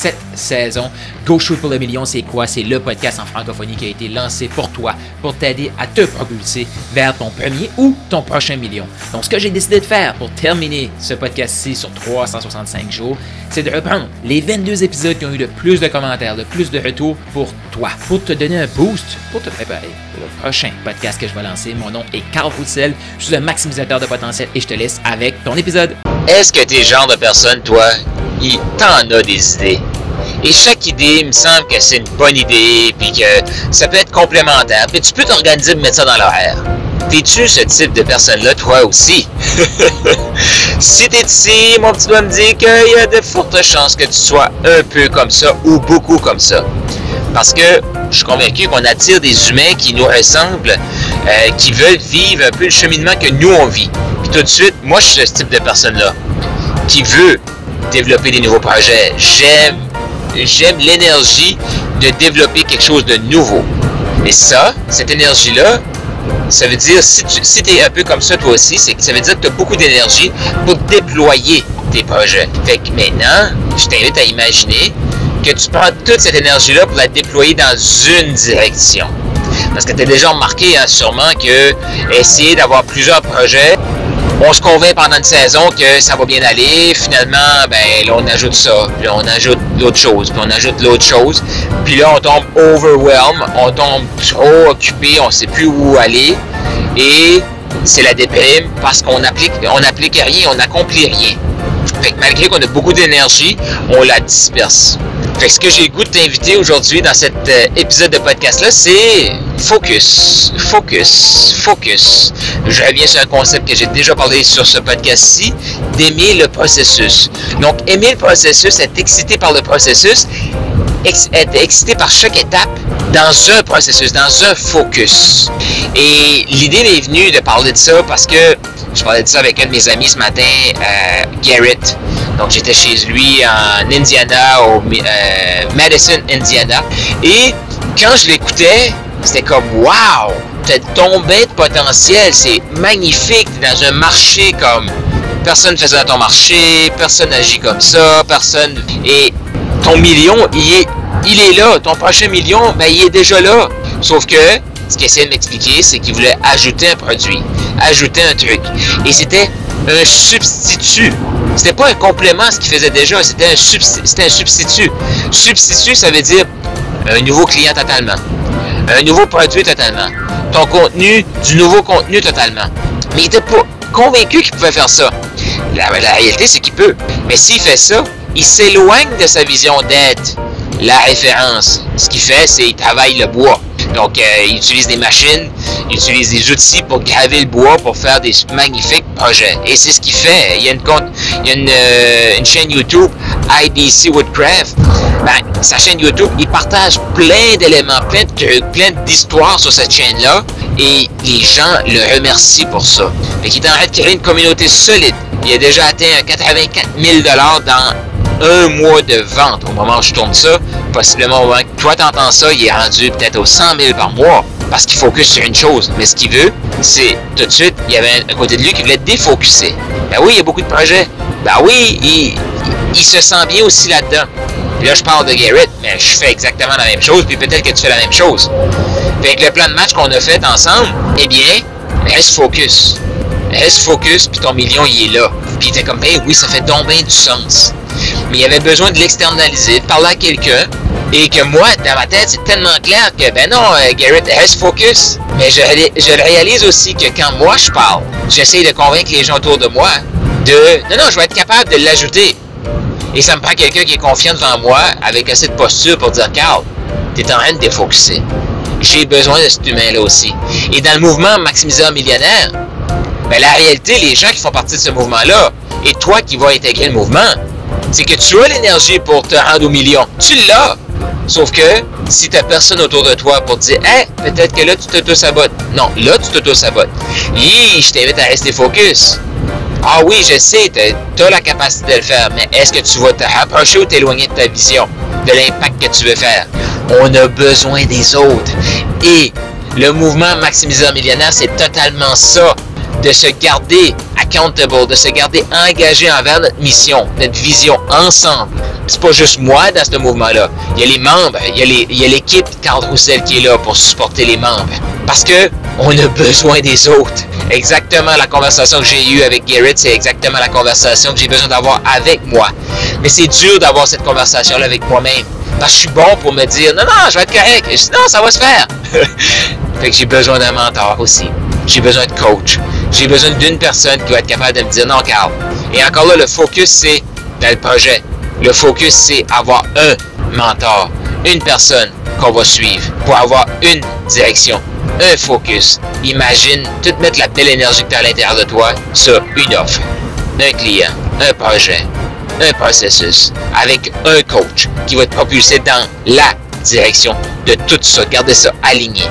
cette saison. Go Shoot pour le million, c'est quoi? C'est le podcast en francophonie qui a été lancé pour toi, pour t'aider à te propulser vers ton premier ou ton prochain million. Donc, ce que j'ai décidé de faire pour terminer ce podcast-ci sur 365 jours, c'est de reprendre les 22 épisodes qui ont eu le plus de commentaires, le plus de retours pour toi, pour te donner un boost, pour te préparer pour le prochain podcast que je vais lancer. Mon nom est Carl Roussel, je suis un maximisateur de potentiel et je te laisse avec ton épisode. Est-ce que t'es genre de personne, toi, il t'en a des idées? Et chaque idée, il me semble que c'est une bonne idée, puis que ça peut être complémentaire, puis tu peux t'organiser de mettre ça dans l'horaire. T'es-tu ce type de personne-là, toi aussi? si t'es ici, mon petit doigt me dit qu'il y a de fortes chances que tu sois un peu comme ça, ou beaucoup comme ça. Parce que je suis convaincu qu'on attire des humains qui nous ressemblent, euh, qui veulent vivre un peu le cheminement que nous on vit. Puis tout de suite, moi je suis ce type de personne-là qui veut développer des nouveaux projets. J'aime, j'aime l'énergie de développer quelque chose de nouveau. Et ça, cette énergie-là, ça veut dire, si tu es un peu comme ça toi aussi, c'est ça veut dire que tu as beaucoup d'énergie pour déployer tes projets. Fait que maintenant, je t'invite à imaginer que tu prends toute cette énergie-là pour la déployer dans une direction. Parce que tu as déjà remarqué hein, sûrement que essayer d'avoir plusieurs projets, on se convainc pendant une saison que ça va bien aller. Finalement, ben là, on ajoute ça, puis là, on ajoute d'autres choses, puis on ajoute l'autre chose. Puis là, on tombe overwhelmed, on tombe trop occupé, on sait plus où aller. Et c'est la déprime parce qu'on applique, on rien, on n'accomplit rien. Fait que malgré qu'on a beaucoup d'énergie, on la disperse. Que ce que j'ai goût de t'inviter aujourd'hui dans cet euh, épisode de podcast-là, c'est focus, focus, focus. Je reviens sur un concept que j'ai déjà parlé sur ce podcast-ci, d'aimer le processus. Donc, aimer le processus, être excité par le processus, être excité par chaque étape dans un processus, dans un focus. Et l'idée m'est venue de parler de ça parce que je parlais de ça avec un de mes amis ce matin, euh, Garrett. Donc j'étais chez lui en Indiana, au euh, Madison, Indiana. Et quand je l'écoutais, c'était comme Wow! T'as tombé de potentiel, c'est magnifique, dans un marché comme personne ne faisait dans ton marché, personne n'agit comme ça, personne. Et ton million, il est, il est là. Ton prochain million, ben, il est déjà là. Sauf que ce qu'il essayait de m'expliquer, c'est qu'il voulait ajouter un produit, ajouter un truc. Et c'était un substitut. C'était pas un complément à ce qu'il faisait déjà, c'était un, substitut. Substitut, ça veut dire un nouveau client totalement. Un nouveau produit totalement. Ton contenu, du nouveau contenu totalement. Mais il était pas convaincu qu'il pouvait faire ça. La, la réalité, c'est qu'il peut. Mais s'il fait ça, il s'éloigne de sa vision d'être la référence. Ce qu'il fait, c'est qu'il travaille le bois. Donc, euh, il utilise des machines, il utilise des outils pour graver le bois, pour faire des magnifiques projets. Et c'est ce qu'il fait. Il y a une, compte, il y a une, euh, chaîne YouTube, IDC Woodcraft. Ben, sa chaîne YouTube, il partage plein d'éléments, plein de plein d'histoires sur cette chaîne-là. Et les gens le remercient pour ça. Fait qu'il est en train de créer une communauté solide. Il a déjà atteint 84 000 dans un mois de vente au moment où je tourne ça. Possiblement au moment que toi t'entends ça, il est rendu peut-être aux 100 000 par mois parce qu'il focus sur une chose. Mais ce qu'il veut, c'est tout de suite, il y avait un côté de lui qui voulait défocuser. Ben oui, il y a beaucoup de projets. Ben oui, il, se sent bien aussi là-dedans. Puis là, je parle de Garrett, mais je fais exactement la même chose, puis peut-être que tu fais la même chose. Fait que le plan de match qu'on a fait ensemble, eh bien, reste focus. Reste focus, puis ton million, il est là. Puis il était comme, ben oui, ça fait bien du sens mais il avait besoin de l'externaliser, de parler à quelqu'un. Et que moi, dans ma tête, c'est tellement clair que, ben non, euh, Garrett, reste focus. Mais je, réalise aussi que quand moi je parle, j'essaie de convaincre les gens autour de moi de, non, non, je vais être capable de l'ajouter. Et ça me prend quelqu'un qui est confiant devant moi, avec assez de posture pour dire, Carl, t'es en train de défocuser. J'ai besoin de cet humain-là aussi. Et dans le mouvement Maximiseur Millionnaire, ben, la réalité, les gens qui font partie de ce mouvement-là, et toi qui vas intégrer le mouvement, c'est que tu as l'énergie pour te rendre au million. Tu l'as. Sauf que si tu personne autour de toi pour te dire Hey, peut-être que là tu t'auto-sabotes. Non, là tu t'auto-sabotes. Et je t'invite à rester focus. Ah oui, je sais, tu as la capacité de le faire, mais est-ce que tu vas te rapprocher ou t'éloigner de ta vision, de l'impact que tu veux faire? On a besoin des autres. Et le mouvement Maximiseur Millionnaire, c'est totalement ça de se garder accountable, de se garder engagé envers notre mission, notre vision ensemble. c'est pas juste moi dans ce mouvement-là. Il y a les membres, il y a l'équipe Carl Roussel qui est là pour supporter les membres. Parce que on a besoin des autres. Exactement la conversation que j'ai eue avec Garrett, c'est exactement la conversation que j'ai besoin d'avoir avec moi. Mais c'est dur d'avoir cette conversation-là avec moi-même. Parce que je suis bon pour me dire non, non, je vais être correct. Et ça va se faire. fait que j'ai besoin d'un mentor aussi. J'ai besoin de coach. J'ai besoin d'une personne qui va être capable de me dire non, Carl. Et encore là, le focus, c'est dans le projet. Le focus, c'est avoir un mentor, une personne qu'on va suivre pour avoir une direction, un focus. Imagine tout mettre la belle énergie que tu as à l'intérieur de toi sur une offre, un client, un projet, un processus, avec un coach qui va te propulser dans la direction de tout ça. Gardez ça aligné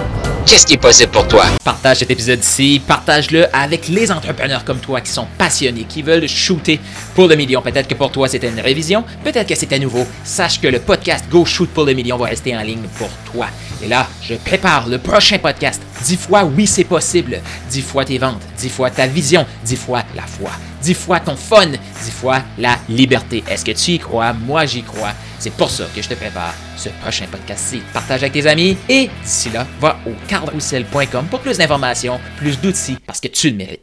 qu'est-ce qui est possible pour toi? Partage cet épisode ici, partage-le avec les entrepreneurs comme toi qui sont passionnés, qui veulent shooter pour le million. Peut-être que pour toi c'était une révision, peut-être que à nouveau. Sache que le podcast Go Shoot pour le million va rester en ligne pour toi. Et là, je prépare le prochain podcast. Dix fois oui c'est possible. Dix fois tes ventes, dix fois ta vision, dix fois la foi, dix fois ton fun, dix fois la liberté. Est-ce que tu y crois? Moi j'y crois. C'est pour ça que je te prépare ce prochain podcast-ci. Partage avec tes amis et d'ici là, va au carlroussel.com pour plus d'informations, plus d'outils parce que tu le mérites.